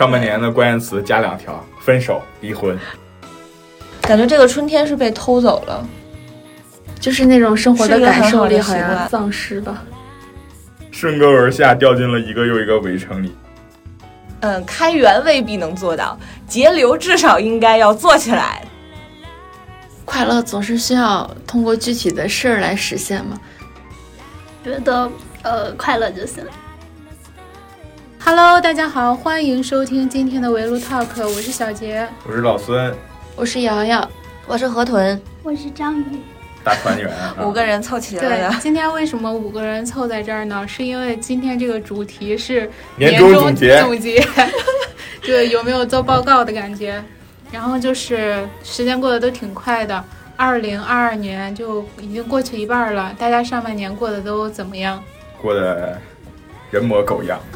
上半年的关键词加两条：分手、离婚。感觉这个春天是被偷走了，就是那种生活的感受力好像丧失吧。顺沟而下，掉进了一个又一个围城里。嗯，开源未必能做到，节流至少应该要做起来。快乐总是需要通过具体的事儿来实现嘛。觉得呃快乐就行。Hello，大家好，欢迎收听今天的围炉 Talk，我是小杰。我是老孙，我是瑶瑶，我是河豚，我是章鱼，大团圆。啊 五个人凑齐了对的，，今天为什么五个人凑在这儿呢？是因为今天这个主题是年终终总结总结，就有没有做报告的感觉？然后就是时间过得都挺快的，二零二二年就已经过去一半了，大家上半年过得都怎么样？过得人模狗样。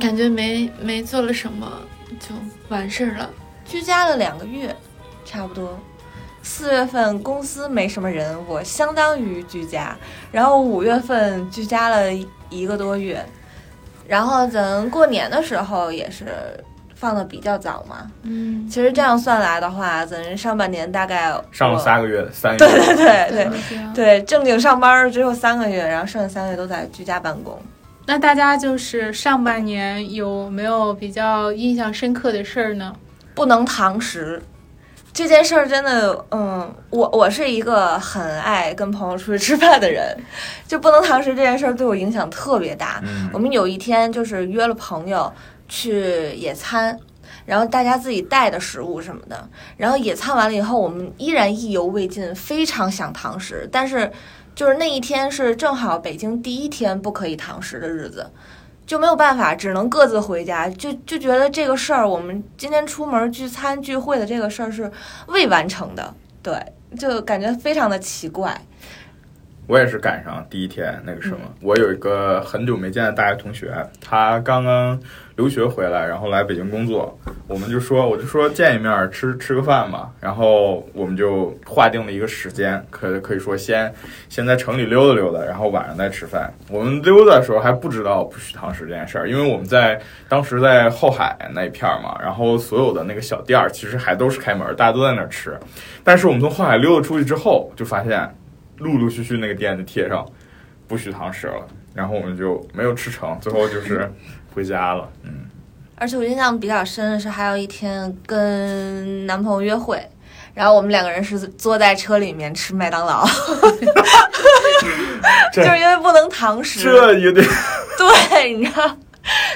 感觉没没做了什么就完事儿了。居家了两个月，差不多。四月份公司没什么人，我相当于居家。然后五月份居家了一个多月，然后咱过年的时候也是放的比较早嘛。嗯，其实这样算来的话，咱上半年大概上了三个月，三个对月。对对对这样对，正经上班只有三个月，然后剩下三个月都在居家办公。那大家就是上半年有没有比较印象深刻的事儿呢？不能堂食。这件事儿真的，嗯，我我是一个很爱跟朋友出去吃饭的人，就不能堂食这件事儿对我影响特别大。嗯我们有一天就是约了朋友去野餐，然后大家自己带的食物什么的，然后野餐完了以后，我们依然意犹未尽，非常想堂食，但是就是那一天是正好北京第一天不可以堂食的日子。就没有办法，只能各自回家。就就觉得这个事儿，我们今天出门聚餐聚会的这个事儿是未完成的，对，就感觉非常的奇怪。我也是赶上第一天那个什么，我有一个很久没见的大学同学，他刚刚留学回来，然后来北京工作，我们就说，我就说见一面吃吃个饭嘛，然后我们就划定了一个时间，可可以说先先在城里溜达溜达，然后晚上再吃饭。我们溜达的时候还不知道不许堂食这件事儿，因为我们在当时在后海那一片儿嘛，然后所有的那个小店儿其实还都是开门，大家都在那儿吃，但是我们从后海溜达出去之后，就发现。陆陆续续那个店就贴上不许堂食了，然后我们就没有吃成，最后就是 回家了。嗯，而且我印象比较深的是，还有一天跟男朋友约会，然后我们两个人是坐在车里面吃麦当劳，这就是因为不能堂食。这有点 对，你知道，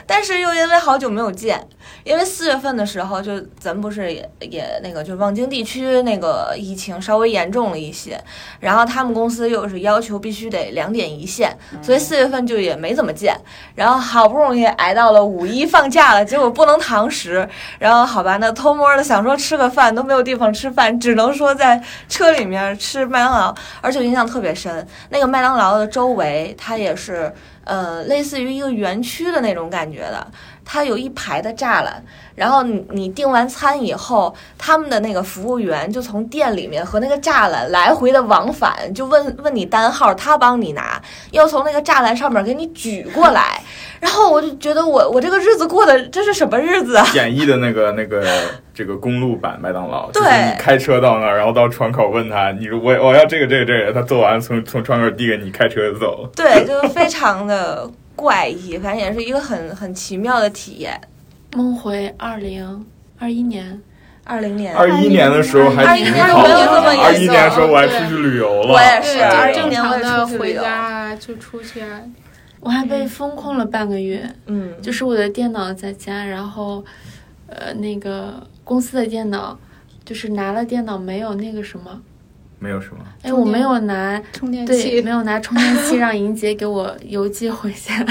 但是又因为好久没有见，因为四月份的时候，就咱不是也也那个，就望京地区那个疫情稍微严重了一些，然后他们公司又是要求必须得两点一线，所以四月份就也没怎么见，然后好不容易挨到了五一放假了，结果不能堂食，然后好吧，那偷摸的想说吃个饭都没有地方吃饭，只能说在车里面吃麦当劳，而且我印象特别深，那个麦当劳的周围它也是。呃，类似于一个园区的那种感觉的，它有一排的栅栏，然后你你订完餐以后，他们的那个服务员就从店里面和那个栅栏来回的往返，就问问你单号，他帮你拿，要从那个栅栏上面给你举过来，然后我就觉得我我这个日子过的这是什么日子啊？简易的那个那个这个公路版麦当劳，就是对你开车到那儿，然后到窗口问他，你我我要这个这个这个，他做完从从窗口递给你，开车走。对，就是非常的怪异，反正也是一个很很奇妙的体验。梦回二零二一年，二零年，二一年的时候还挺21好年没有这么的，严二一年的时候我还出去旅游了，我也是，二就正一年我也常的出去回家啊，就出去。啊。我还被封控了半个月，嗯，就是我的电脑在家，然后，呃，那个公司的电脑，就是拿了电脑没有那个什么，没有什么。哎，我没有拿，充电，器没有拿充电器 让莹姐给我邮寄回家。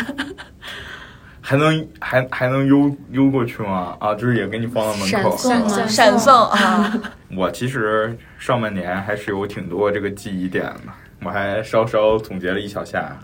还能还还能邮邮过去吗？啊，就是也给你放到门口。闪送吗？闪送啊，我其实上半年还是有挺多这个记忆点的，我还稍稍总结了一小下。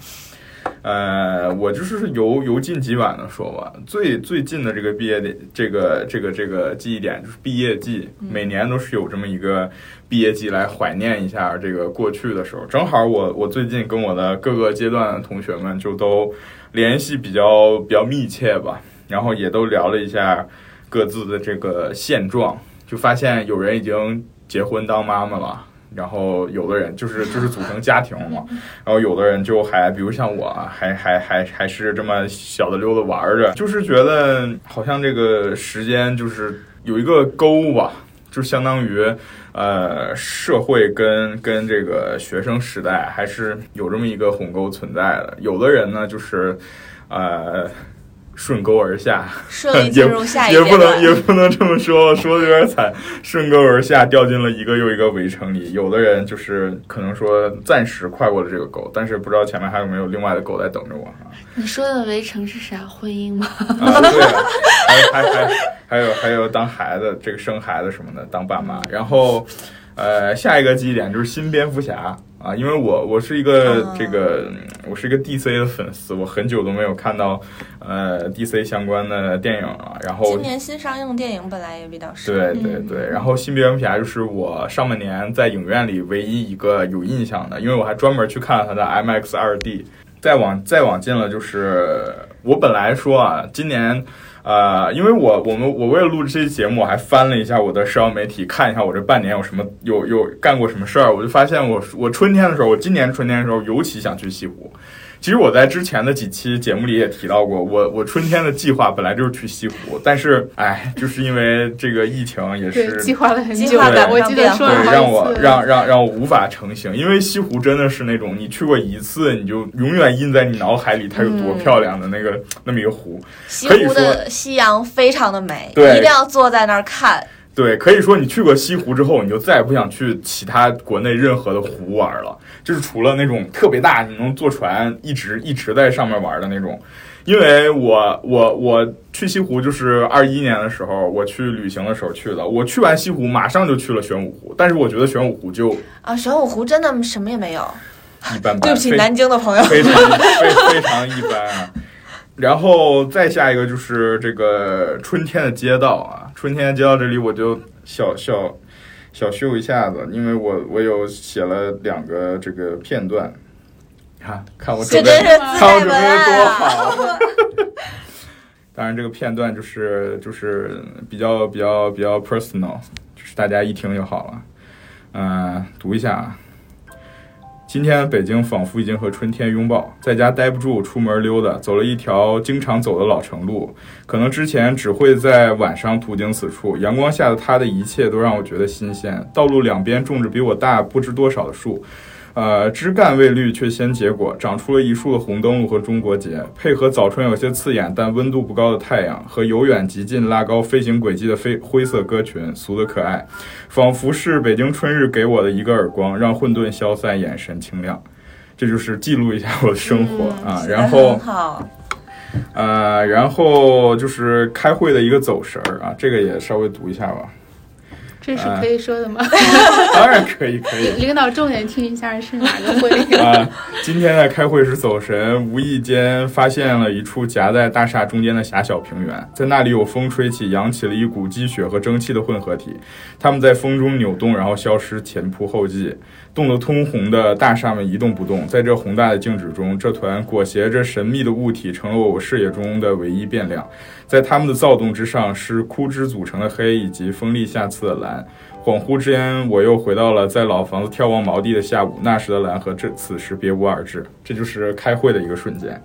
呃，我就是由由近及远的说吧，最最近的这个毕业的这个这个这个记忆点就是毕业季，每年都是有这么一个毕业季来怀念一下这个过去的时候。正好我我最近跟我的各个阶段的同学们就都联系比较比较密切吧，然后也都聊了一下各自的这个现状，就发现有人已经结婚当妈妈了。然后有的人就是就是组成家庭嘛，然后有的人就还比如像我，还还还还是这么小的溜达玩着，就是觉得好像这个时间就是有一个沟吧，就相当于呃社会跟跟这个学生时代还是有这么一个鸿沟存在的。有的人呢就是呃。顺沟而下，顺利进入下一也不能也不能这么说，说的有点惨。顺沟而下，掉进了一个又一个围城里。有的人就是可能说暂时跨过了这个沟，但是不知道前面还有没有另外的沟在等着我啊。你说的围城是啥？婚姻吗？啊，对，还还还还有还有当孩子，这个生孩子什么的，当爸妈。然后，呃，下一个记忆点就是新蝙蝠侠。啊，因为我我是一个这个我是一个 DC 的粉丝，我很久都没有看到呃 DC 相关的电影了。然后今年新上映的电影本来也比较少。对对对，然后新蝙蝠侠就是我上半年在影院里唯一一个有印象的，因为我还专门去看了它的 IMAX 二 D。再往再往近了，就是我本来说啊，今年。呃，因为我我们我为了录这期节目，我还翻了一下我的社交媒体，看一下我这半年有什么有有干过什么事儿，我就发现我我春天的时候，我今年春天的时候尤其想去西湖。其实我在之前的几期节目里也提到过，我我春天的计划本来就是去西湖，但是哎，就是因为这个疫情也是计划了很久，我记得说了对，让我让让让我无法成行，因为西湖真的是那种你去过一次，你就永远印在你脑海里，它有多漂亮的那个那么一个湖。西湖的夕阳非常的美，对，一定要坐在那儿看。对，可以说你去过西湖之后，你就再也不想去其他国内任何的湖玩了。就是除了那种特别大，你能坐船一直一直在上面玩的那种。因为我我我去西湖就是 二一年的时候，我去旅行的时候去的。我去完西湖，马上就去了玄武湖。但是我觉得玄武湖就啊，玄武湖真的什么也没有，一般般。对不起，南京的朋友，非 常非非常一般啊。然后再下一个就是这个春天的街道啊，春天就到这里我就小小小秀一下子，因为我我有写了两个这个片段，看看我准备，看我准备多好。当然这个片段就是就是比较比较比较 personal，就是大家一听就好了。嗯，读一下啊。今天北京仿佛已经和春天拥抱，在家待不住，出门溜达，走了一条经常走的老城路。可能之前只会在晚上途经此处，阳光下的它的一切都让我觉得新鲜。道路两边种着比我大不知多少的树。呃，枝干未绿，却先结果，长出了一树的红灯笼和中国结，配合早春有些刺眼但温度不高的太阳，和由远及近拉高飞行轨迹的飞灰色鸽群，俗得可爱，仿佛是北京春日给我的一个耳光，让混沌消散，眼神清亮。这就是记录一下我的生活啊，然后，呃，然后就是开会的一个走神儿啊，这个也稍微读一下吧。这是可以说的吗？当然可以，可以。领导重点听一下是哪个会啊？今天在开会时走神，无意间发现了一处夹在大厦中间的狭小平原，在那里有风吹起，扬起了一股积雪和蒸汽的混合体，它们在风中扭动，然后消失，前仆后继。冻得通红的大厦们一动不动，在这宏大的静止中，这团裹挟着神秘的物体成了我视野中的唯一变量。在它们的躁动之上，是枯枝组成的黑以及锋利下刺的蓝。恍惚之间，我又回到了在老房子眺望毛地的下午，那时的蓝和这此时别无二致。这就是开会的一个瞬间。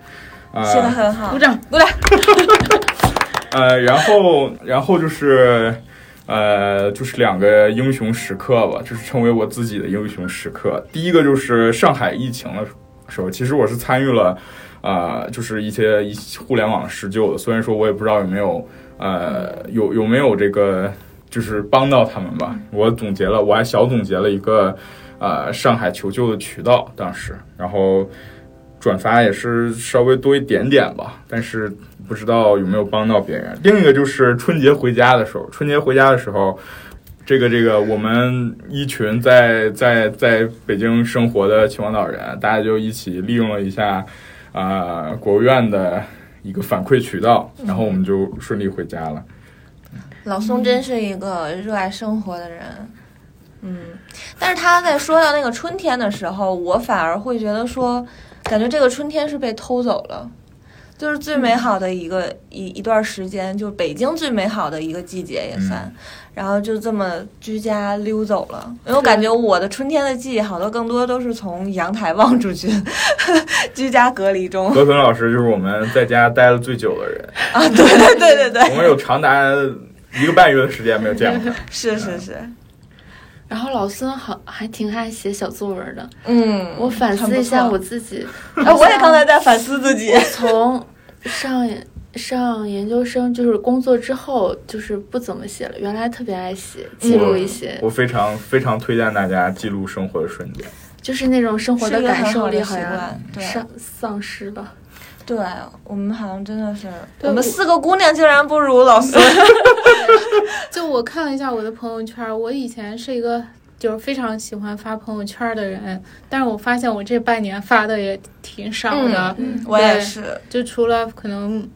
啊，写的很好，鼓掌，鼓掌。呃，然后，然后就是。呃，就是两个英雄时刻吧，就是成为我自己的英雄时刻。第一个就是上海疫情的时候，其实我是参与了，呃，就是一些一互联网施救的。虽然说我也不知道有没有，呃，有有没有这个，就是帮到他们吧。我总结了，我还小总结了一个，呃，上海求救的渠道，当时，然后转发也是稍微多一点点吧，但是。不知道有没有帮到别人。另一个就是春节回家的时候，春节回家的时候，这个这个我们一群在在在北京生活的秦皇岛人，大家就一起利用了一下，啊、国务院的一个反馈渠道，然后我们就顺利回家了。老宋真是一个热爱生活的人，嗯，但是他在说到那个春天的时候，我反而会觉得说，感觉这个春天是被偷走了，就是最美好的一个、一一段时间，就是北京最美好的一个季节也算，然后就这么居家溜走了。因为我感觉我的春天的记忆好多更多都是从阳台望出去，居家隔离中。何屯老师就是我们在家待了最久的人，啊，对对对对对，我们有长达一个半月的时间没有见过他。是 是是，然后老孙好还挺爱写小作文的，嗯，我反思一下我自己，哎，我也刚才在反思自己。从上上研究生就是工作之后，就是不怎么写了。原来特别爱写，记录一些，我非常非常推荐大家记录生活的瞬间。就是那种生活的感受力好像丧丧失了。对我们好像真的是，我我们四个姑娘竟然不如老孙。就我看了一下我的朋友圈，我以前是一个就是非常喜欢发朋友圈的人，但是我发现我这半年发的也挺少的，嗯我也是，就除了可能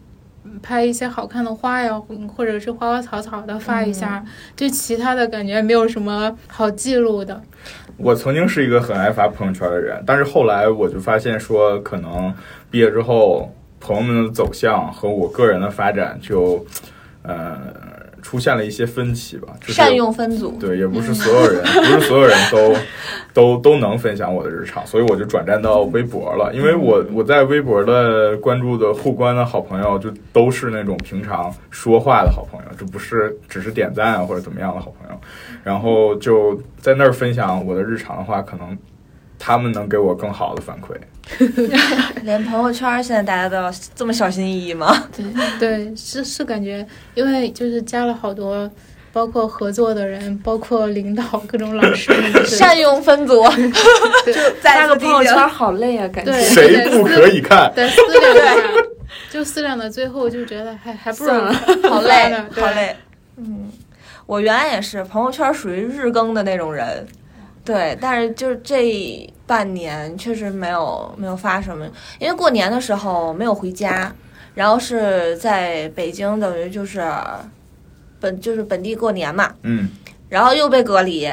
拍一些好看的花呀，或者是花花草草的发一下，就其他的感觉没有什么好记录的。我曾经是一个很爱发朋友圈的人，但是后来我就发现说，可能毕业之后，朋友们的走向和我个人的发展就，呃，出现了一些分歧吧。就是善用分组。对，也不是所有人，不是所有人都 都都能分享我的日常，所以我就转战到微博了。因为我我在微博的关注的互关的好朋友，就都是那种平常说话的好朋友，就不是只是点赞啊或者怎么样的好朋友。然后就在那儿分享我的日常的话，可能他们能给我更好的反馈。连朋友圈现在大家都要这么小心翼翼吗？对，对，是是感觉，因为就是加了好多。包括合作的人，包括领导、各种老师 善用分组，对再发个朋友圈好累啊，感觉。对谁不可以看？对思量一下，就思量到最后就觉得还还不如算了好累好累。嗯，我原来也是朋友圈属于日更的那种人，对，但是就是这半年确实没有没有发什么，因为过年的时候没有回家，然后是在北京，等于就是本就是本地过年嘛，嗯，然后又被隔离，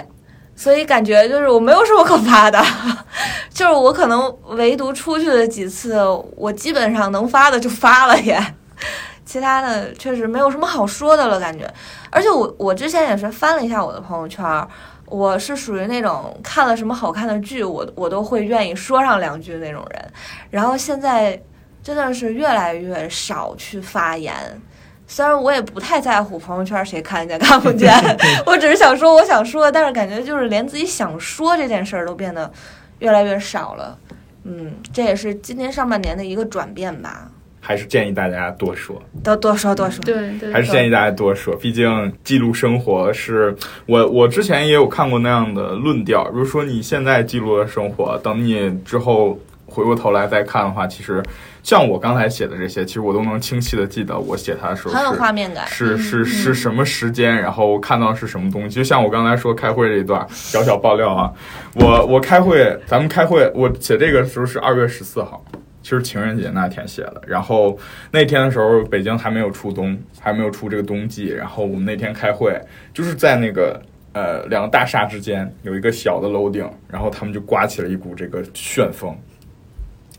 所以感觉就是我没有什么可发的，就是我可能唯独出去的几次，我基本上能发的就发了也，其他的确实没有什么好说的了，感觉。而且我我之前也是翻了一下我的朋友圈，我是属于那种看了什么好看的剧，我我都会愿意说上两句那种人，然后现在真的是越来越少去发言。虽然我也不太在乎朋友圈谁看见看不见，我只是想说我想说，但是感觉就是连自己想说这件事儿都变得越来越少了。嗯，这也是今年上半年的一个转变吧。还是建议大家多说。多多说多说，对对，还是建议大家多说，毕竟记录生活是我我之前也有看过那样的论调，如果说你现在记录了生活，等你之后回过头来再看的话，其实像我刚才写的这些，其实我都能清晰的记得我写它的时候很有是画面感。是是是什么时间，然后看到是什么东西。就像我刚才说开会这一段，小小爆料啊，我我开会，咱们开会，我写这个时候是二月十四号，其实情人节那天写的。然后那天的时候，北京还没有出冬，还没有出这个冬季。然后我们那天开会，就是在那个呃两个大厦之间有一个小的楼顶，然后他们就刮起了一股这个旋风。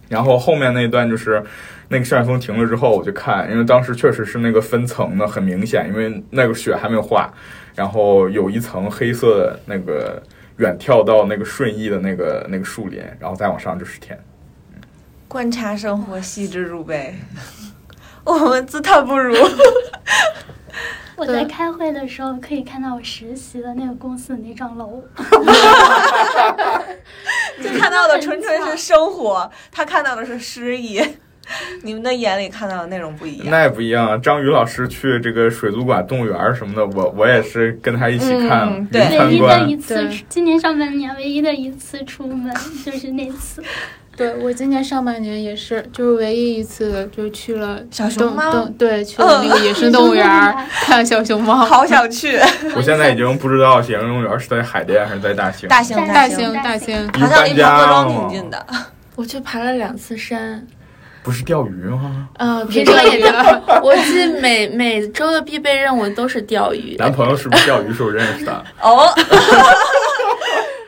然后后面那一段就是那个旋风停了之后，我就看，因为当时确实是那个分层的很明显，因为那个雪还没有化，然后有一层黑色的那个远眺到那个顺义的那个那个树林，然后再往上就是天。观察生活，细致入微。我们自叹不如。我在开会的时候可以看到我实习的那个公司的那幢楼，就看到的纯纯是生活，他看到的是诗意。你们的眼里看到的内容不一样。那也不一样啊！张宇老师去这个水族馆、动物园什么的，我我也是跟他一起看对唯一的一。次，今年上半年唯一的一次出门就是那次。对我今年上半年也是，就是唯一一次就去了小熊动猫对，去了那个野生动物园儿 看小熊猫。好想去 我现在已经不知道野生动物园是在海淀还是在大兴。大兴大兴，大兴，好像离搬家庄挺近的。我去爬了两次山，不是钓鱼吗？呃，平常也钓。我记每每周的必备任务都是钓鱼。男朋友是不是钓鱼时候认识的？哦，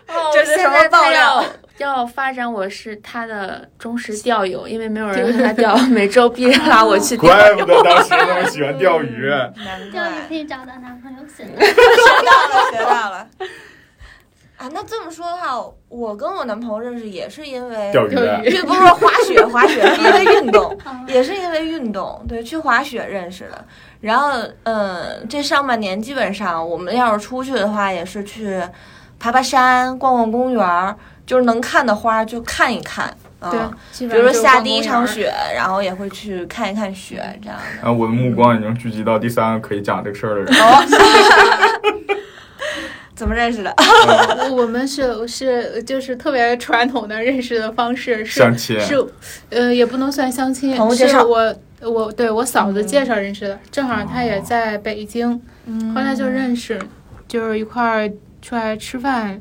哦这是什么爆料要要发展我是他的忠实钓友，因为没有人跟他钓，每周必拉 我去钓。怪不得当时那么喜欢钓鱼。难钓鱼可以找到男朋友，现 在学到了，学到了。啊，那这么说的话，我跟我男朋友认识也是因为钓鱼，钓鱼。不是说滑雪，滑雪是因为运动，嗯。也是因为运动，对，去滑雪认识的。然后，嗯，这上半年基本上我们要是出去的话，也是去爬爬山、逛逛公园儿，就是能看的花就看一看啊。对，比如说下第一场雪，然后也会去看一看雪这样的。啊，我的目光已经聚集到第三个可以讲这个事儿的人。哦，怎么认识的？我我们是是就是特别传统的认识的方式是相亲是，呃，也不能算相亲朋友，介绍是我我对我嫂子介绍认识的，正好她也在北京，后来就认识，就是一块儿出来吃饭，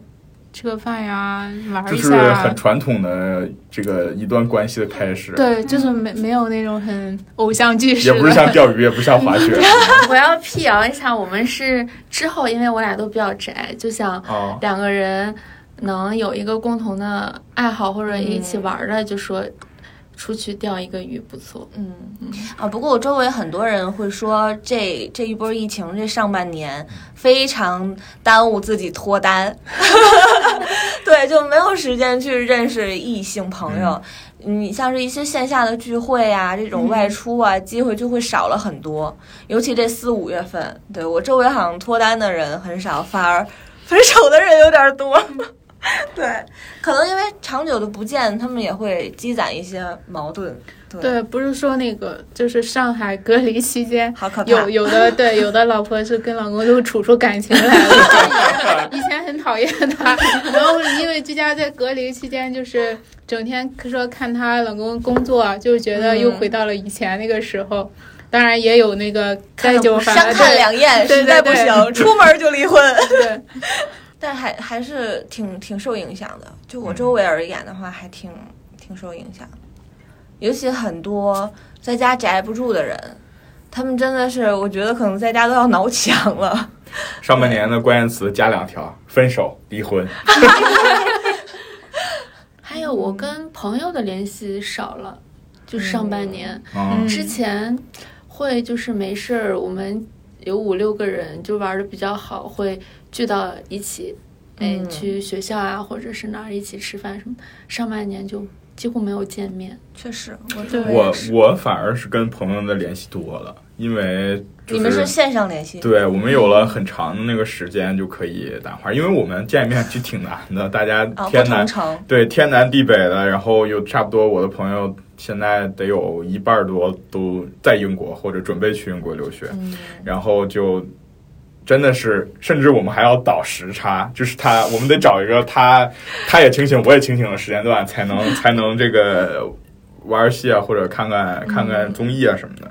吃个饭呀，玩一下很。传统的这个一段关系的开始，对，就是没没有那种很偶像剧式的，也不是像钓鱼，也不是像滑雪 我要辟谣一下，我们是之后，因为我俩都比较宅，就想啊。两个人能有一个共同的爱好或者一起玩的，就说出去钓一个鱼不错。嗯啊，不过我周围很多人会说这，这一波疫情这上半年非常耽误自己脱单，对，就没有时间去认识异性朋友。你像是一些线下的聚会啊，这种外出啊，机会就会少了很多。尤其这四五月份，对我周围好像脱单的人很少，反而 分手的人有点多。对，可能因为长久的不见，他们也会积攒一些矛盾。对，对，不是说那个，就是上海隔离期间，好可怕。有有的对，有的老婆是跟老公就处出感情来了。以前很讨厌他，然后因为居家在隔离期间，就是整天说看他老公工作，就觉得又回到了以前那个时候。当然也有那个该就反相看两 厌，对实在不行，出门就离婚。对，但还还是挺挺受影响的。就我周围而言的话，还挺挺受影响。尤其很多在家宅不住的人，他们真的是，我觉得可能在家都要挠墙了。上半年的关键词加两条：分手、离婚。还有我跟朋友的联系少了，就上半年。嗯，之前会就是没事儿，我们有五六个人就玩的比较好，会聚到一起，哎，嗯去学校啊，或者是哪儿一起吃饭什么。上半年就几乎没有见面。确实，我对我我反而是跟朋友的联系多了，因为、就是、你们是线上联系？对我们有了很长的那个时间就可以打话，因为我们见面就挺难的，大家天南。对天南地北的，然后有差不多我的朋友现在得有一半多都在英国或者准备去英国留学，嗯，然后就真的是，甚至我们还要倒时差，就是他我们得找一个他他也清醒我也清醒的时间段，才能 才能这个玩游戏啊，或者看看看看综艺啊什么的。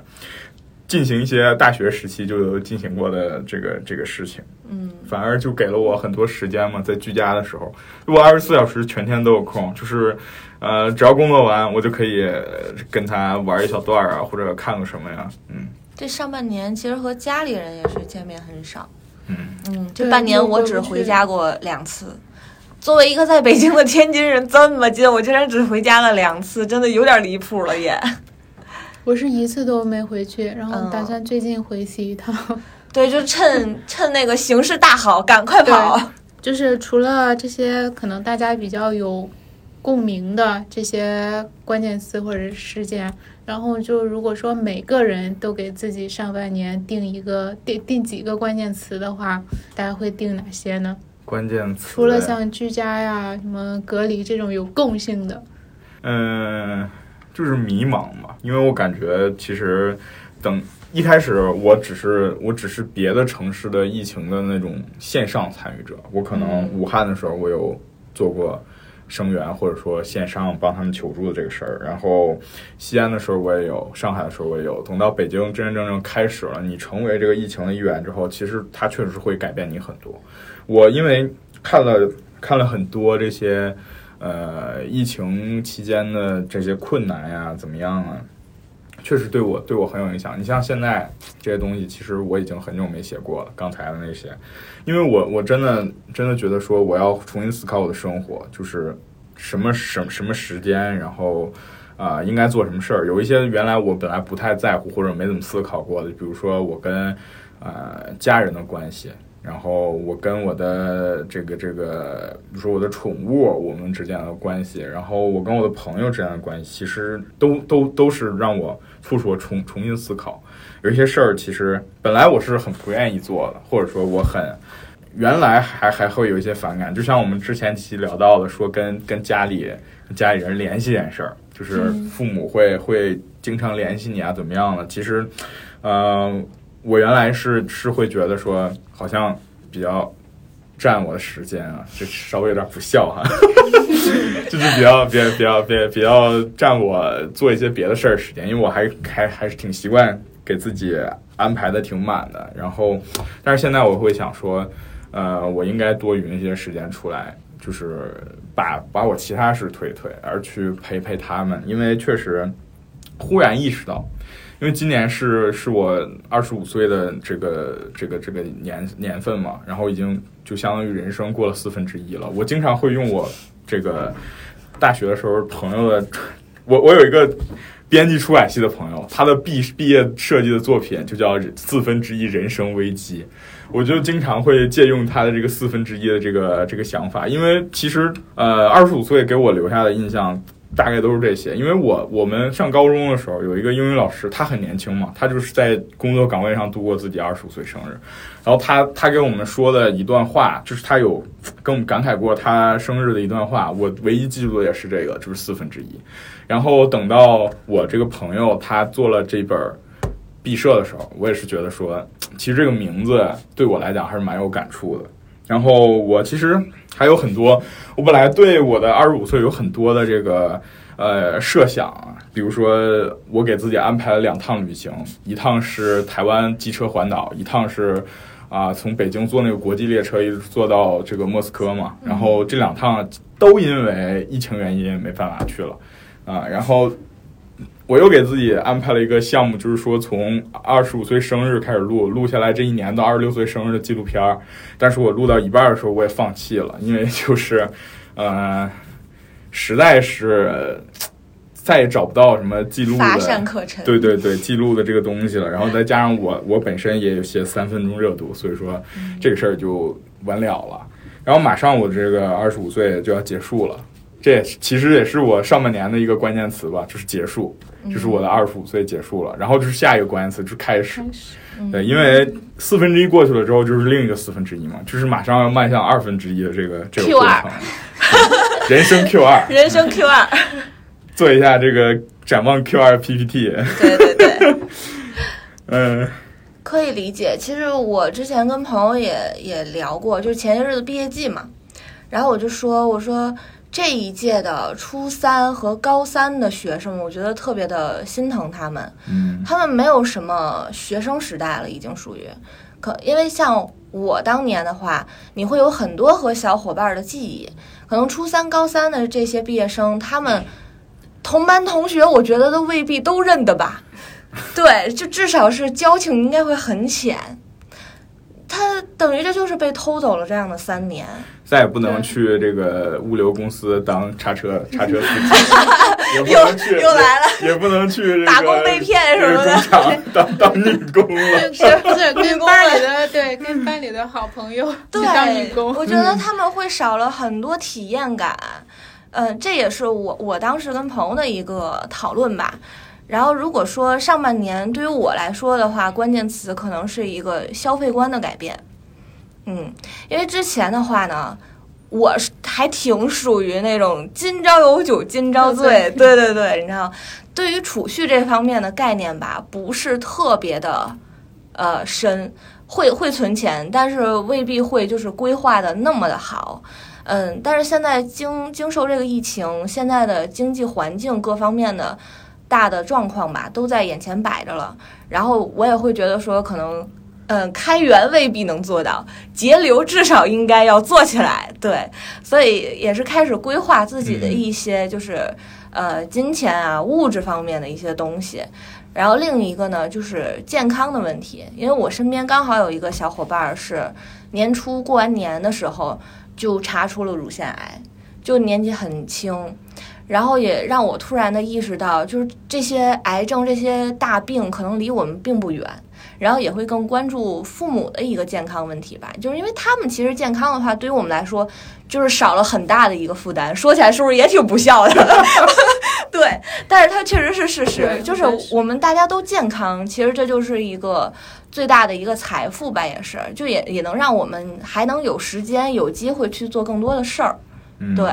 进行一些大学时期就有进行过的这个这个事情，嗯，反而就给了我很多时间嘛，在居家的时候，我二十四小时全天都有空，就是，呃，只要工作完，我就可以呃跟他玩一小段儿啊，或者看个什么呀，嗯这上半年其实和家里人也是见面很少。嗯，嗯，这半年我只回家过两次。作为一个在北京的天津人，这么近，我竟然只回家了两次，真的有点离谱了也。我是一次都没回去，然后嗯打算最近回西一趟。对，就趁趁那个形势大好，赶快跑。就是除了这些可能大家比较有共鸣的这些关键词或者事件，然后就如果说每个人都给自己上半年定一个定定几个关键词的话，大家会定哪些呢？关键词。除了像居家呀、什么隔离这种有共性的，嗯，就是迷茫嘛，因为我感觉其实等一开始我只是我只是别的城市的疫情的那种线上参与者，我可能嗯。武汉的时候我有做过生源或者说线上帮他们求助的这个事儿，然后西安的时候我也有，上海的时候我也有，等到北京真真正正开始了，你成为这个疫情的一员之后，其实它确实会改变你很多。我因为看了看了很多这些。呃，疫情期间的这些困难呀，怎么样啊？确实对我对我很有影响。你像现在这些东西，其实我已经很久没写过了。刚才的那些，因为我我真的真的觉得说，我要重新思考我的生活，就是什么什么什么时间，然后啊、应该做什么事儿。有一些原来我本来不太在乎或者没怎么思考过的，比如说我跟呃家人的关系，然后我跟我的这个这个，比如说我的宠物，我们之间的关系，然后我跟我的朋友之间的关系，其实都都都是让我促使我重重新思考。有一些事儿，其实本来我是很不愿意做的，或者说我很原来还还会有一些反感，就像我们之前期聊到的，说跟跟家里家里人联系这件事儿，就是父母会会经常联系你啊，怎么样了？其实，呃，我原来是是会觉得说，好像比较占我的时间啊，这稍微有点不孝哈，就是比较比较比较比较比较占我做一些别的事儿时间，因为我还还还是挺习惯给自己安排的挺满的。然后，但是现在我会想说，呃，我应该多匀一些时间出来，就是把把我其他事推一推，而去陪陪他们，因为确实忽然意识到。因为今年是是我二十五岁的这个这个这个年年份嘛，然后已经就相当于人生过了四分之一了。我经常会用我这个大学的时候朋友的，我我有一个编辑出版系的朋友，他的毕毕业设计的作品就叫《四分之一人生危机》，我就经常会借用他的这个四分之一的这个这个想法，因为其实呃二十五岁给我留下的印象。大概都是这些，因为我我们上高中的时候有一个英语老师，他很年轻嘛，他就是在工作岗位上度过自己二十五岁生日，然后他他给我们说的一段话，就是他有跟我们感慨过他生日的一段话，我唯一记住的也是这个，就是四分之一。然后等到我这个朋友他做了这本毕设的时候，我也是觉得说，其实这个名字对我来讲还是蛮有感触的。然后我其实还有很多，我本来对我的二十五岁有很多的这个呃设想啊，比如说我给自己安排了两趟旅行，一趟是台湾机车环岛，一趟是啊、从北京坐那个国际列车一直坐到这个莫斯科嘛。然后这两趟都因为疫情原因没办法去了啊、然后我又给自己安排了一个项目，就是说从二十五岁生日开始录，录下来这一年到二十六岁生日的纪录片儿。但是我录到一半的时候，我也放弃了，因为就是，呃，实在是呃再也找不到什么记录乏善的。可陈。对对对，记录的这个东西了，然后再加上我我本身也有些三分钟热度，所以说这个事儿就完了了。然后马上我这个二十五岁就要结束了，这也是其实也是我上半年的一个关键词吧，就是结束，就是我的二十五岁结束了。然后就是下一个关键词就是开始，对，因为四分之一过去了之后，就是另一个四分之一嘛，就是马上要迈向二分之一的这个这个过程，人生 Q 二，人生 Q 二，做一下这个展望 Q 二 PPT，对对对。嗯可以理解。其实我之前跟朋友也也聊过，就是前些日子毕业季嘛，然后我就说，我说这一届的初三和高三的学生，我觉得特别的心疼他们，嗯他们没有什么学生时代了，已经属于。可因为像我当年的话，你会有很多和小伙伴的记忆，可能初三、高三的这些毕业生，他们同班同学，我觉得都未必都认得吧。对，就至少是交情应该会很浅。他等于这就是被偷走了这样的三年，再也不能去这个物流公司当叉车叉车司机，也不又能去，又来了，也不能去这个打工被骗什么的这个工厂当当女工了。是不是跟班里的对跟班里的好朋友对当女工？我觉得他们会少了很多体验感。嗯、这也是我我当时跟朋友的一个讨论吧。然后，如果说上半年对于我来说的话，关键词可能是一个消费观的改变。嗯，因为之前的话呢，我是还挺属于那种今朝有酒今朝醉，对 对对，你知道，对于储蓄这方面的概念吧，不是特别的呃深，会会存钱，但是未必会就是规划的那么的好。嗯，但是现在经经受这个疫情，现在的经济环境各方面的大的状况吧，都在眼前摆着了。然后我也会觉得说，可能嗯，开源未必能做到，节流至少应该要做起来。对，所以也是开始规划自己的一些就是、呃金钱啊物质方面的一些东西。然后另一个呢，就是健康的问题，因为我身边刚好有一个小伙伴儿是年初过完年的时候就查出了乳腺癌，就年纪很轻，然后也让我突然的意识到，就是这些癌症、这些大病可能离我们并不远，然后也会更关注父母的一个健康问题吧。就是因为他们其实健康的话，对于我们来说就是少了很大的一个负担。说起来是不是也挺不孝的？对，但是它确实是事实，就是我们大家都健康，其实这就是一个最大的一个财富吧，也是，就也也能让我们还能有时间、有机会去做更多的事儿。嗯，对，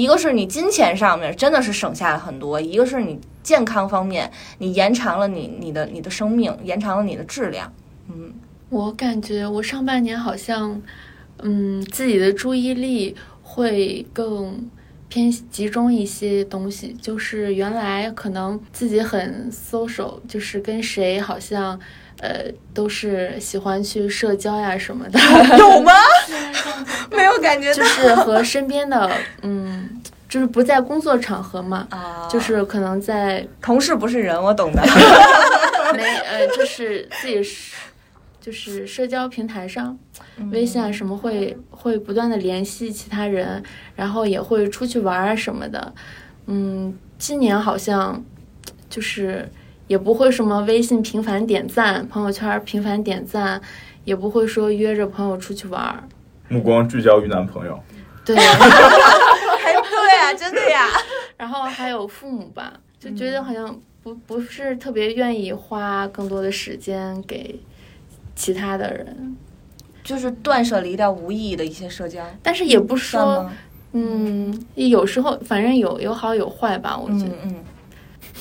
一个是你金钱上面真的是省下了很多，一个是你健康方面，你延长了你你的你的生命，延长了你的质量。嗯，我感觉我上半年好像，嗯，自己的注意力会更偏集中一些东西。就是原来可能自己很 social，就是跟谁好像，呃，都是喜欢去社交呀什么的，有吗？没有感觉就是和身边的，嗯，就是不在工作场合嘛，啊，就是可能在同事不是人，我懂的。没呃，就是自己是就是社交平台上，微信啊什么会会不断的联系其他人，然后也会出去玩啊什么的。嗯，今年好像就是也不会什么微信频繁点赞，朋友圈频繁点赞，也不会说约着朋友出去玩儿。目光聚焦于男朋友。对，还对啊，真的呀。然后还有父母吧，就觉得好像不不是特别愿意花更多的时间给其他的人，就是断舍离掉无意义的一些社交，但是也不说。嗯，有时候反正有有好有坏吧，我觉得。嗯嗯，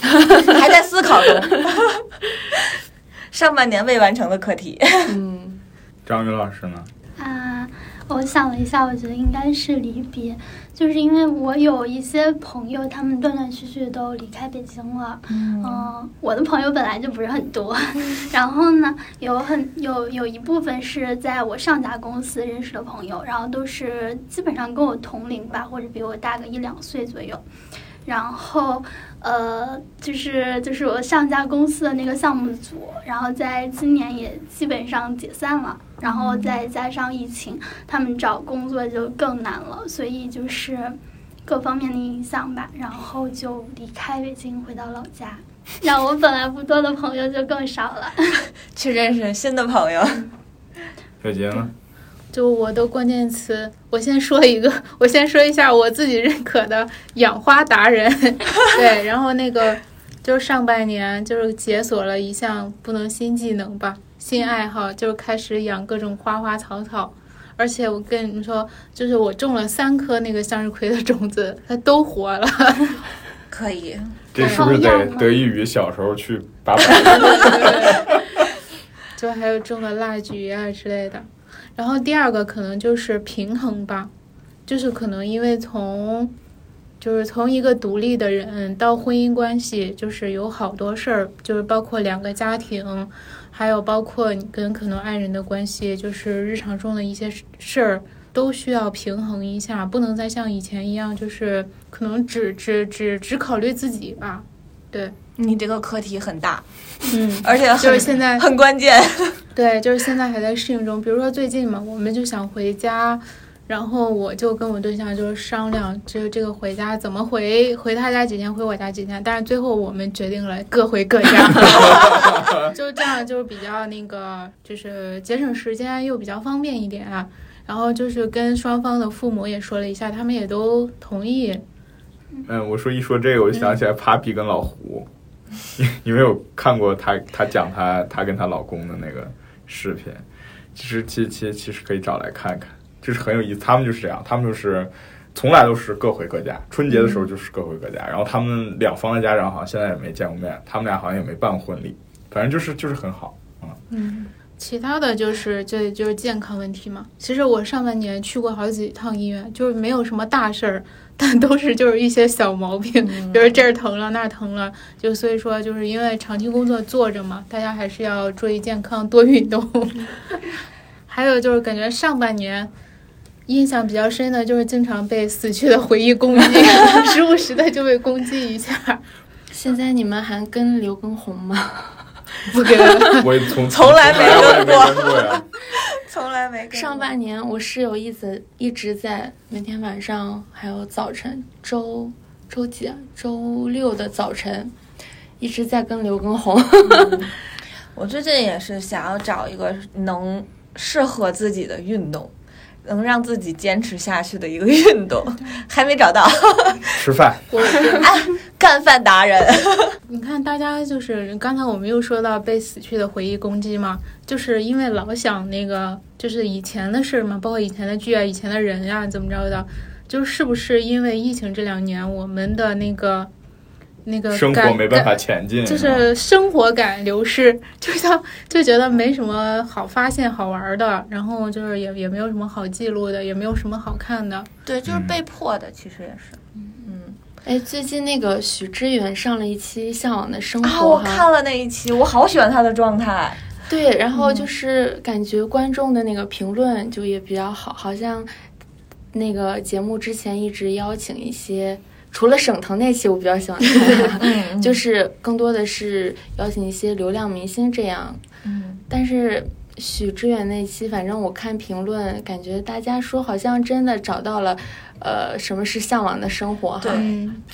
还在思考中。上半年未完成的课题，嗯，张宇老师呢？啊，我想了一下，我觉得应该是离别，就是因为我有一些朋友，他们断断续续都离开北京了。嗯、我的朋友本来就不是很多，然后呢，有很有有一部分是在我上家公司认识的朋友，然后都是基本上跟我同龄吧，或者比我大个一两岁左右。然后，呃，就是就是我上家公司的那个项目组，然后在今年也基本上解散了，然后再加上疫情，他们找工作就更难了，所以就是各方面的影响吧，然后就离开北京回到老家，让我本来不多的朋友就更少了。去认识新的朋友。小杰呢？就我的关键词，我先说一个，我先说一下我自己认可的养花达人，对，然后那个就是上半年就是解锁了一项不能新技能吧，新爱好，就是开始养各种花花草草。而且我跟你们说，就是我种了三颗那个向日葵的种子，它都活了。可以，这是不是得得益于小时候去拔 白？就还有种了蜡菊啊之类的。然后第二个可能就是平衡吧，就是可能因为从就是从一个独立的人到婚姻关系，就是有好多事儿，就是包括两个家庭，还有包括你跟可能爱人的关系，就是日常中的一些事儿。都需要平衡一下，不能再像以前一样，就是可能只只只只考虑自己吧。对，你这个课题很大，嗯，而且就是现在 很关键。对，就是现在还在适应中。比如说最近嘛，我们就想回家，然后我就跟我对象就是商量，这这个回家怎么回，回他家几天，回我家几天。但是最后我们决定了各回各家，就这样就是比较那个，就是节省时间又比较方便一点啊。然后就是跟双方的父母也说了一下，他们也都同意。嗯，我说一说这个，我就想起来 Papi 跟老胡，你 你没有看过她她讲她她跟她老公的那个视频？其实其其其实可以找来看看，就是很有意思。他们就是这样，他们就是从来都是各回各家，春节的时候就是各回各家。然后他们两方的家长好像现在也没见过面，他们俩好像也没办过婚礼，反正就是就是很好。嗯其他的就是这就是健康问题嘛。其实我上半年去过好几趟医院，就是没有什么大事儿，但都是就是一些小毛病，比如这儿疼了那儿疼了，就所以说就是因为长期工作坐着嘛，大家还是要注意健康，多运动。还有就是感觉上半年印象比较深的就是经常被死去的回忆攻击，时不时的就被攻击一下。现在你们还跟刘畊宏吗？不跟，我从从来没跟跟过。从来没上半年我室友一直一直在每天晚上还有早晨，周周几啊？周六的早晨，一直在跟刘畊宏。我最近也是想要找一个能适合自己的运动，能让自己坚持下去的一个运动，还没找到。吃饭，我 干饭达人，你看，大家就是刚才我们又说到被死去的回忆攻击嘛，就是因为老想那个，就是以前的事儿嘛，包括以前的剧啊、以前的人呀、怎么着的，就是是不是因为疫情这两年，我们的那个那个生活没办法前进，就是生活感流失，就像就觉得没什么好发现、好玩的，然后就是也也没有什么好记录的，也没有什么好看的。对，就是被迫的，其实也是。嗯哎，最近那个许知远上了一期《向往的生啊，活》啊，我看了那一期，我好喜欢他的状态。对，然后就是感觉观众的那个评论就也比较好，好像那个节目之前一直邀请一些，除了沈腾那期我比较喜欢看，嗯就是更多的是邀请一些流量明星这样，嗯，但是。许知远那期，反正我看评论，感觉大家说好像真的找到了，呃，什么是向往的生活哈。对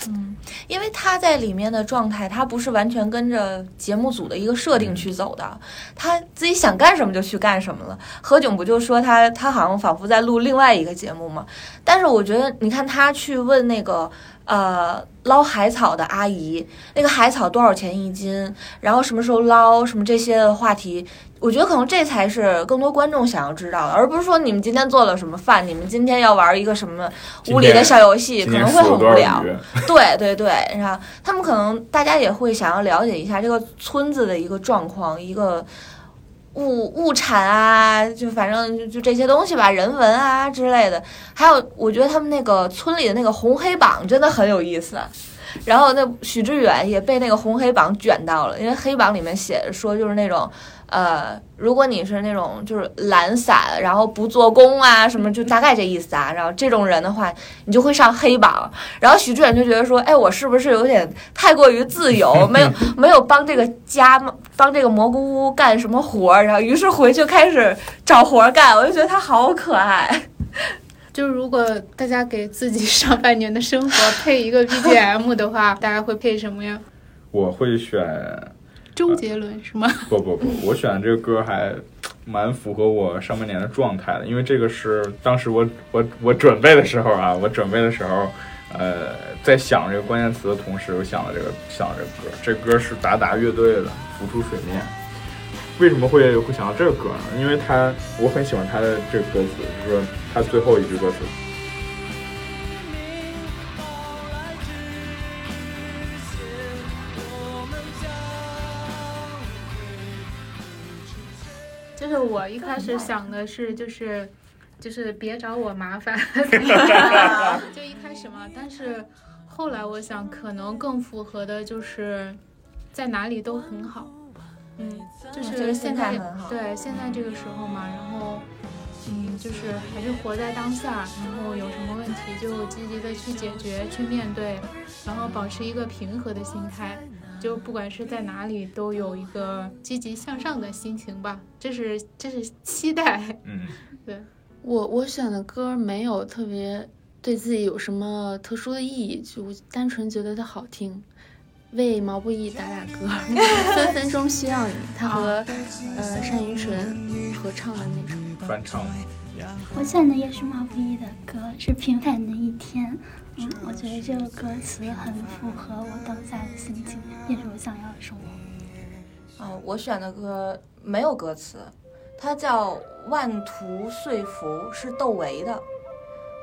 嗯，因为他在里面的状态，他不是完全跟着节目组的一个设定去走的，他自己想干什么就去干什么了。何炅不就说他他好像仿佛在录另外一个节目嘛？但是我觉得，你看他去问那个呃捞海草的阿姨，那个海草多少钱一斤，然后什么时候捞，什么这些的话题。我觉得可能这才是更多观众想要知道的，而不是说你们今天做了什么饭，你们今天要玩一个什么屋里的小游戏，可能会很无聊。对对对，然后他们可能大家也会想要了解一下这个村子的一个状况，一个物物产啊，就反正就就这些东西吧，人文啊之类的。还有，我觉得他们那个村里的那个红黑榜真的很有意思。然后那许志远也被那个红黑榜卷到了，因为黑榜里面写着说就是那种，呃，如果你是那种就是懒散，然后不做工啊什么，就大概这意思啊。然后这种人的话，你就会上黑榜。然后许志远就觉得说，哎，我是不是有点太过于自由，没有没有帮这个家帮这个蘑菇屋干什么活儿，然后于是回去开始找活儿干。我就觉得他好可爱。就是如果大家给自己上半年的生活配一个 BGM 的话，大家会配什么呀？我会选周杰伦是吗？不不不，我选的这个歌还蛮符合我上半年的状态的，因为这个是当时我我我准备的时候啊，我准备的时候，呃，在想这个关键词的同时，我想了这个想了这个歌，这歌是达达乐队的《浮出水面》。为什么会会想到这个歌呢？因为他我很喜欢他的这个歌词，就是说他最后一句歌词我一开始想的是，就是就是别找我麻烦，就一开始嘛。但是后来我想，可能更符合的就是在哪里都很好。嗯，就是现在对现在这个时候嘛，然后嗯，就是还是活在当下，然后有什么问题就积极的去解决、去面对，然后保持一个平和的心态。就不管是在哪里，都有一个积极向上的心情吧，这是这是期待。嗯，对我我选的歌没有特别对自己有什么特殊的意义，就单纯觉得它好听。为毛不易打打歌，分分钟需要你，他和呃单依纯合唱的那首。翻唱。我选的也是毛不易的歌，是《平凡的一天》。嗯，我觉得这个歌词很符合我当下的心情，也是我想要的生活。哦，我选的歌没有歌词，它叫《万途岁福》，是窦唯的。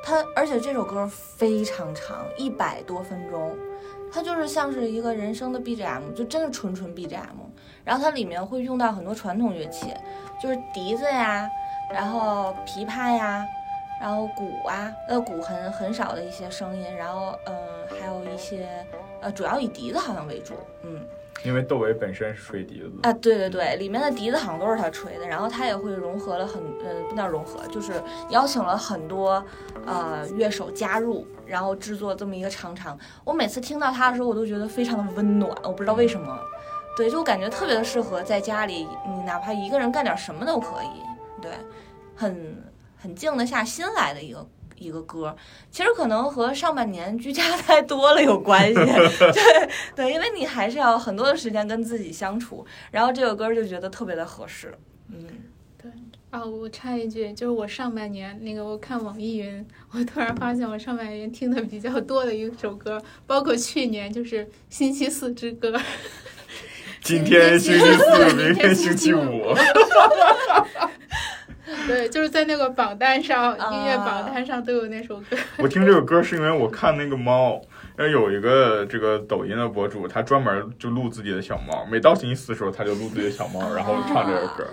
它而且这首歌非常长，一百多分钟，它就是像是一个人生的 BGM，就真的纯纯 BGM。然后它里面会用到很多传统乐器，就是笛子呀，然后琵琶呀，然后鼓啊，呃，鼓很很少的一些声音，然后嗯、还有一些呃，主要以笛子好像为主，嗯。因为窦唯本身是吹笛子的，啊，对对对，里面的笛子好像都是他吹的，然后他也会融合了很，呃，不叫融合，就是邀请了很多呃乐手加入，然后制作这么一个长长。我每次听到他的时候，我都觉得非常的温暖，我不知道为什么，对，就感觉特别的适合在家里，你哪怕一个人干点什么都可以，对，很很静得下心来的一个。一个歌，其实可能和上半年居家 太多了有关系，对对，因为你还是要很多的时间跟自己相处，然后这个歌就觉得特别的合适，嗯，对啊，我插一句，就是我上半年那个我看网易云，我突然发现我上半年听的比较多的一首歌，包括去年就是《星期四之歌》，今天星期四，明天星期五，对，就是在那个榜单上，啊音乐榜单上都有那首歌。我听这个歌是因为我看那个猫，因为有一个这个抖音的博主，他专门就录自己的小猫，每到星期四的时候他就录自己的小猫，然后唱这个歌。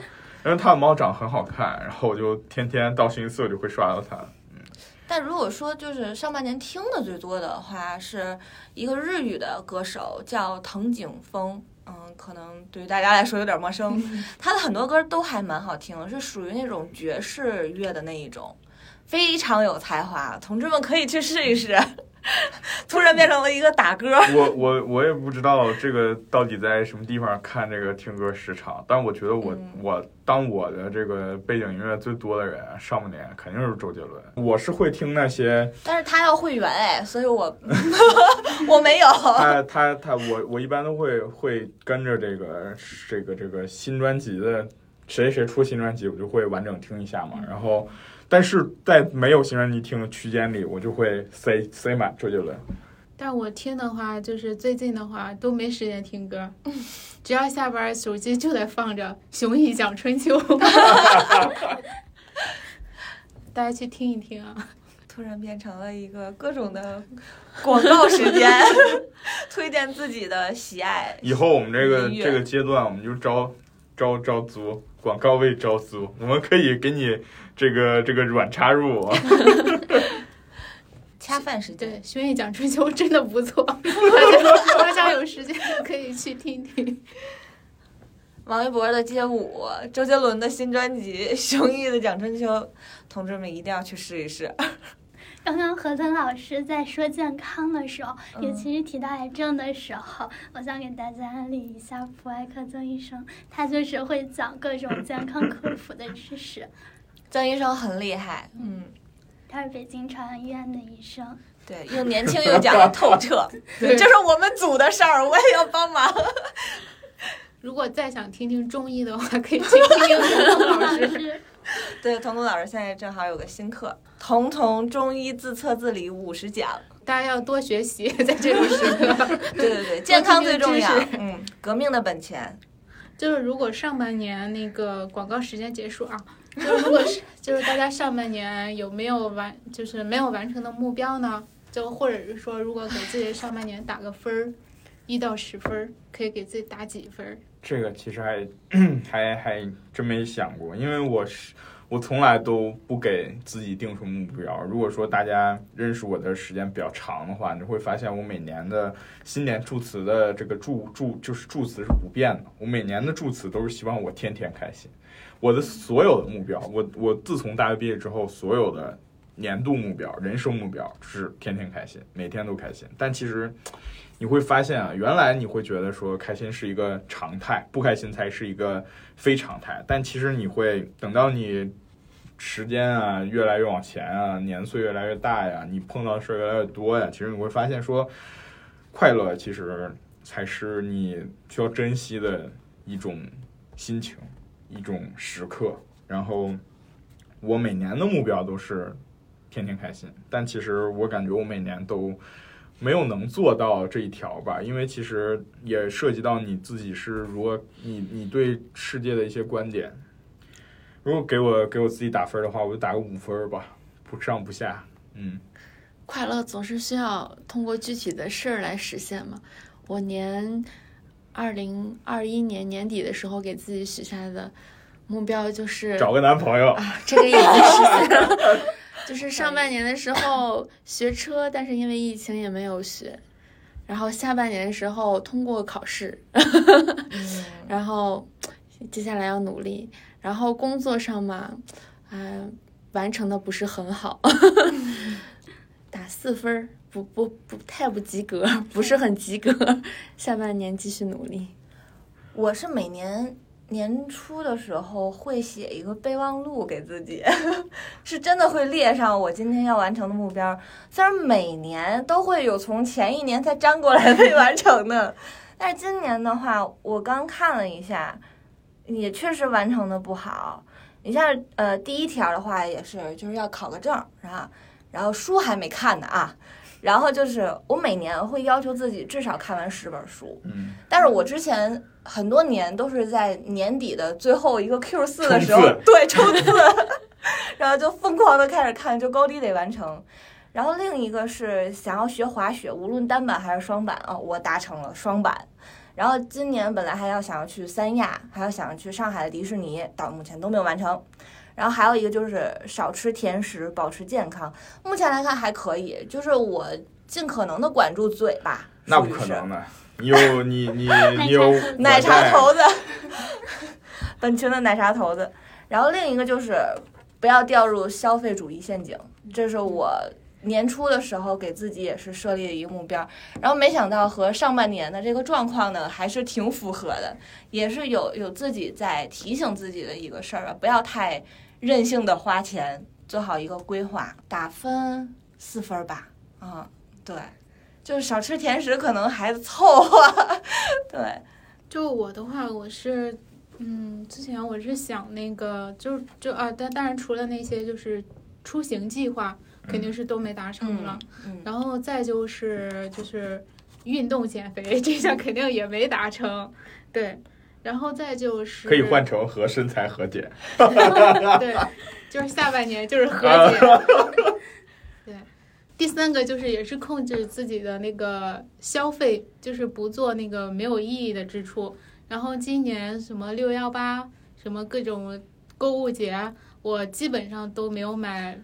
因为他的猫长得很好看，然后我就天天到星期四我就会刷到他。嗯。但如果说就是上半年听的最多的话，是一个日语的歌手叫藤井风。嗯，可能对于大家来说有点陌生。他的很多歌都还蛮好听，是属于那种爵士乐的那一种，非常有才华。同志们可以去试一试。突然变成了一个打歌，我我我也不知道这个到底在什么地方看这个听歌时长，但我觉得我、嗯我当我的这个背景音乐最多的人，上半年肯定是周杰伦。我是会听那些但是他要会员哎，所以我 我没有。他他他我我一般都会会跟着这个这个这个新专辑的谁谁出新专辑，我就会完整听一下嘛。然后，但是在没有新专辑听的区间里，我就会塞塞满周杰伦。但我听的话，就是最近的话都没时间听歌，只要下班手机就得放着《雄毅讲春秋》，大家去听一听啊。突然变成了一个各种的广告时间，推荐自己的喜爱。以后我们这个这个阶段，我们就招招招租广告位招租，我们可以给你这个这个软插入。啊 恰饭时对，间，《熊毅讲春秋》真的不错，大家大家有时间可以去听听。王一博的街舞，周杰伦的新专辑《熊毅的讲春秋》，同志们一定要去试一试。刚刚何腾老师在说健康的时候，嗯尤其是提到癌症的时候，我想给大家安利一下普外科曾医生，他就是会讲各种健康科普的知识。曾医生很厉害，嗯，他是北京朝阳医院的医生，对，又年轻又讲的透彻，对这是我们组的事儿，我也要帮忙。如果再想听听中医的话，可以去听听童童老师。对，童童老师现在正好有个新课，《童童中医自测自理五十讲》。大家要多学习，在这种时刻。对对对，健康最重要。嗯，革命的本钱。就是如果上半年那个广告时间结束啊，就如果是 就是大家上半年有没有完，就是没有完成的目标呢？就或者是说，如果给自己上半年打个分儿，一到十分，可以给自己打几分？这个其实还 还还真没想过，因为我是我从来都不给自己定出目标。如果说大家认识我的时间比较长的话，你会发现我每年的新年祝词的这个祝祝就是祝词是不变的。我每年的祝词都是希望我天天开心。我的所有的目标，我我自从大学毕业之后，所有的年度目标、人生目标是天天开心，每天都开心。但其实你会发现啊，原来你会觉得说开心是一个常态，不开心才是一个非常态。但其实你会等到你时间啊越来越往前啊，年岁越来越大呀，你碰到的事儿越来越多呀，其实你会发现说，快乐其实才是你需要珍惜的一种心情，一种时刻。然后我每年的目标都是天天开心，但其实我感觉我每年都没有能做到这一条吧，因为其实也涉及到你自己是如何你你对世界的一些观点。如果给我给我自己打分的话，我就打个五分吧，不上不下。嗯，快乐总是需要通过具体的事儿来实现嘛。我年二零二一年年底的时候给自己许下的目标就是找个男朋友。啊，这个已经实现了。就是上半年的时候学车，但是因为疫情也没有学。然后下半年的时候通过考试，然后接下来要努力。然后工作上嘛，嗯、完成的不是很好，打四分儿，不不不太不及格，不是很及格。下半年继续努力。我是每年年初的时候会写一个备忘录给自己，是真的会列上我今天要完成的目标。虽然每年都会有从前一年才粘过来未完成的，但是今年的话，我刚看了一下，也确实完成的不好。你像呃第一条的话也是就是要考个证儿啊，然后书还没看呢啊。然后就是我每年会要求自己至少看完十本书，嗯，但是我之前很多年都是在年底的最后一个 Q 四的时候，对冲刺，然后就疯狂的开始看，就高低得完成。然后另一个是想要学滑雪，无论单板还是双板啊、我达成了双板。然后今年本来还要想要去三亚，还要想要去上海的迪士尼，到目前都没有完成。然后还有一个就是少吃甜食，保持健康。目前来看还可以，就是我尽可能的管住嘴巴。那不可能的。你有你你 你有奶茶头子，本群的奶茶头子。然后另一个就是不要掉入消费主义陷阱，这是我年初的时候给自己也是设立的一个目标。然后没想到和上半年的这个状况呢，还是挺符合的，也是有有自己在提醒自己的一个事儿吧，不要太任性的花钱，做好一个规划。打分四分儿吧，啊、对。就是少吃甜食，可能还凑合。对，就我的话，我是，嗯，之前我是想那个，就就啊，但当然除了那些就是出行计划，肯定是都没达成了。嗯，然后再就是就是运动减肥，这项肯定也没达成。对，然后再就是可以换成和身材和解。对，就是下半年就是和解。对，第三个就是也是控制自己的那个消费，就是不做那个没有意义的支出。然后今年什么六幺八，什么各种购物节，我基本上都没有买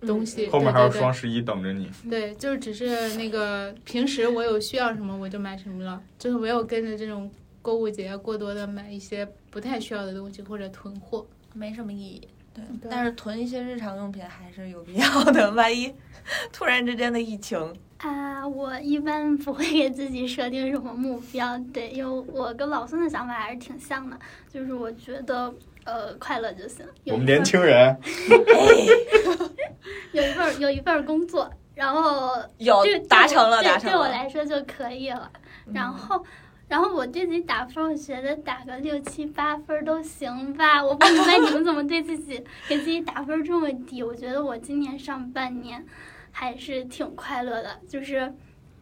东西。后面还有对对对双十一等着你。对，就是只是那个平时我有需要什么我就买什么了，就是没有跟着这种购物节过多的买一些不太需要的东西或者囤货。没什么意义。对，对但是囤一些日常用品还是有必要的，万一 突然之间的疫情，啊，我一般不会给自己设定什么目标，对，因为我跟老孙的想法还是挺像的，就是我觉得呃快乐就行。我们年轻人，有一份儿有一份儿工作，然后有这个达成了，对达成了。嗯对我来说就可以了。然后，然后我对自己打分，我觉得打个六七八分都行吧。我不明白你们怎么对自己给自己打分这么低。我觉得我今年上半年还是挺快乐的，就是。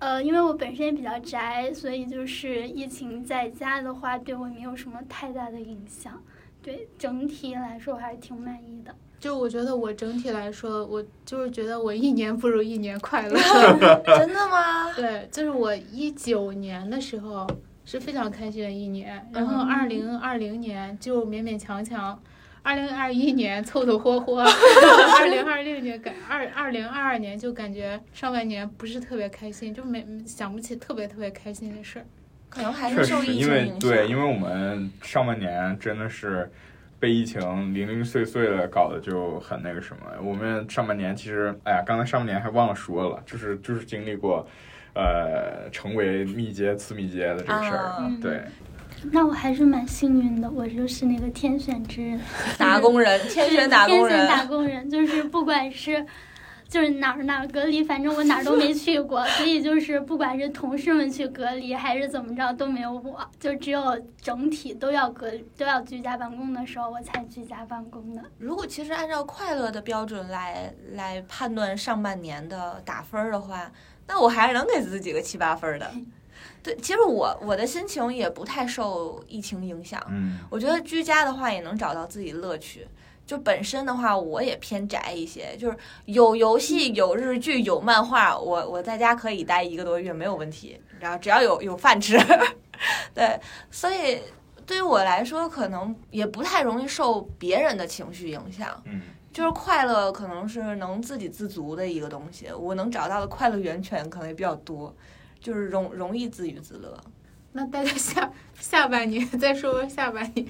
呃，因为我本身也比较宅，所以就是疫情在家的话，对我没有什么太大的影响。对整体来说，我还是挺满意的。就我觉得我整体来说，我就是觉得我一年不如一年快乐。真的吗？对，就是我一九年的时候是非常开心的一年，然后嗯二零二零年就勉勉强强，二零二一年凑凑合合，二零二六年感二二零二二年就感觉上半年不是特别开心，就没想不起特别特别开心的事儿。可能还是受疫情因为情影响。对，因为我们上半年真的是被疫情零零碎碎的搞得就很那个什么。我们上半年其实，哎呀，刚才上半年还忘了说了，就是就是经历过，呃，成为密接次密接的这个事儿。啊对，那我还是蛮幸运的，我就是那个天选之人。打工人，天选打工人天选打人，工人，就是不管是就是哪儿哪儿隔离，反正我哪儿都没去过，所以就是不管是同事们去隔离还是怎么着都没有我，就只有整体都要隔都要居家办公的时候我才居家办公的。如果其实按照快乐的标准来来判断上半年的打分儿的话，那我还是能给自己个七八分的。对，其实我我的心情也不太受疫情影响，嗯，我觉得居家的话也能找到自己乐趣。就本身的话，我也偏宅一些，就是有游戏、有日剧、有漫画，我我在家可以待一个多月没有问题，然后只要有有饭吃，对，所以对于我来说，可能也不太容易受别人的情绪影响。嗯，就是快乐可能是能自给自足的一个东西，我能找到的快乐源泉可能也比较多，就是容容易自娱自乐。那大家下下半年 再说说下半年。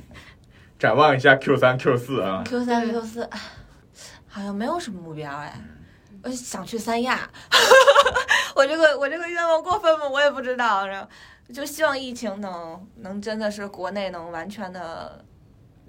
展望一下 Q 三 Q 四啊，Q 三 Q 四，好像没有什么目标哎，我想去三亚，我这个我这个愿望过分吗？我也不知道，然后就希望疫情能能真的是国内能完全的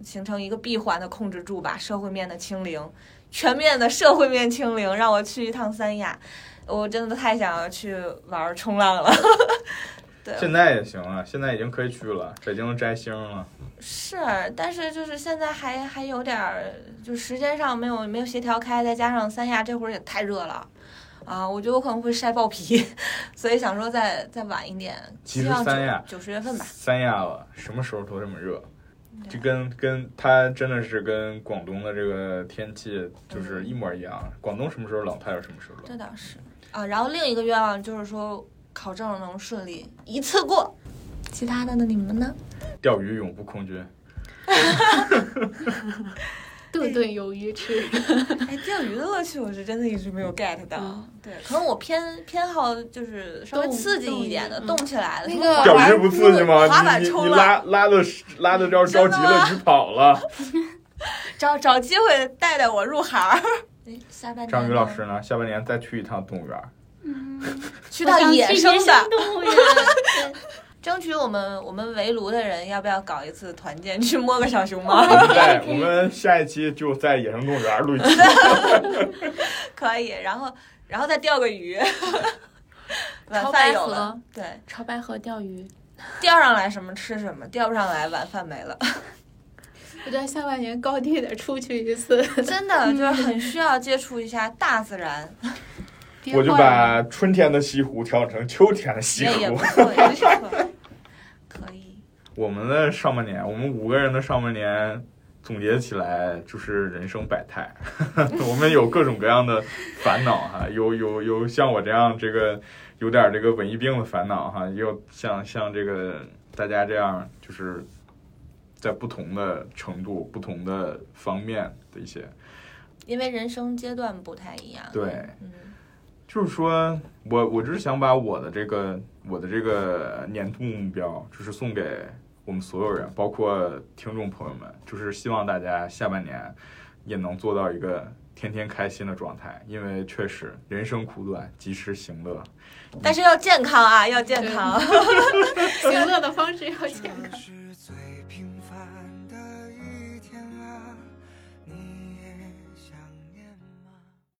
形成一个闭环的控制住吧，社会面的清零，全面的社会面清零，让我去一趟三亚，我真的太想要去玩冲浪了。对，现在也行了，现在已经可以去了，北京摘星了。是，但是就是现在还还有点儿，就时间上没有没有协调开，再加上三亚这会儿也太热了，啊，我觉得我可能会晒爆皮，所以想说再再晚一点，其实希望三亚九十月份吧。三亚了，什么时候都这么热，就跟跟它真的是跟广东的这个天气就是一模一样。广东什么时候冷，它就什么时候冷。这倒是啊，然后另一个愿望就是说考证能顺利一次过，其他的呢？你们呢？钓鱼永不空军，顿顿有鱼吃。哎，钓鱼的乐趣我是真的一直没有 get 到。对，可能我偏偏好就是稍微刺激一点的，动动起来的。那个钓滑板鱼不刺激吗？滑板你你你冲浪拉拉的拉的要着急了鱼跑了。找找机会带带我入行下半年张宇老师呢？下半年再去一趟动物园。嗯，去到野生的动物园。对争取我们我们围炉的人要不要搞一次团建去摸个小熊猫？我们在 我们下一期就在野生动物园录一期。可以，然后然后再钓个鱼。晚饭有了，对，潮白河钓鱼，钓上来什么吃什么，钓不上来晚饭没了。我觉得下半年高低得出去一次。真的就是很需要接触一下大自然，我就把春天的西湖调整成秋天的西湖也也不。错，也不错，可以。我们的上半年，我们五个人的上半年总结起来就是人生百态。我们有各种各样的烦恼哈，有有有像我这样这个有点这个文艺病的烦恼哈，也有像像这个大家这样就是在不同的程度、不同的方面的一些。因为人生阶段不太一样。对，嗯，就是说我我就是想把我的这个我的这个年度目标，就是送给我们所有人，包括听众朋友们，就是希望大家下半年也能做到一个天天开心的状态，因为确实人生苦短，及时行乐。但是要健康啊，要健康。行乐的方式要健康。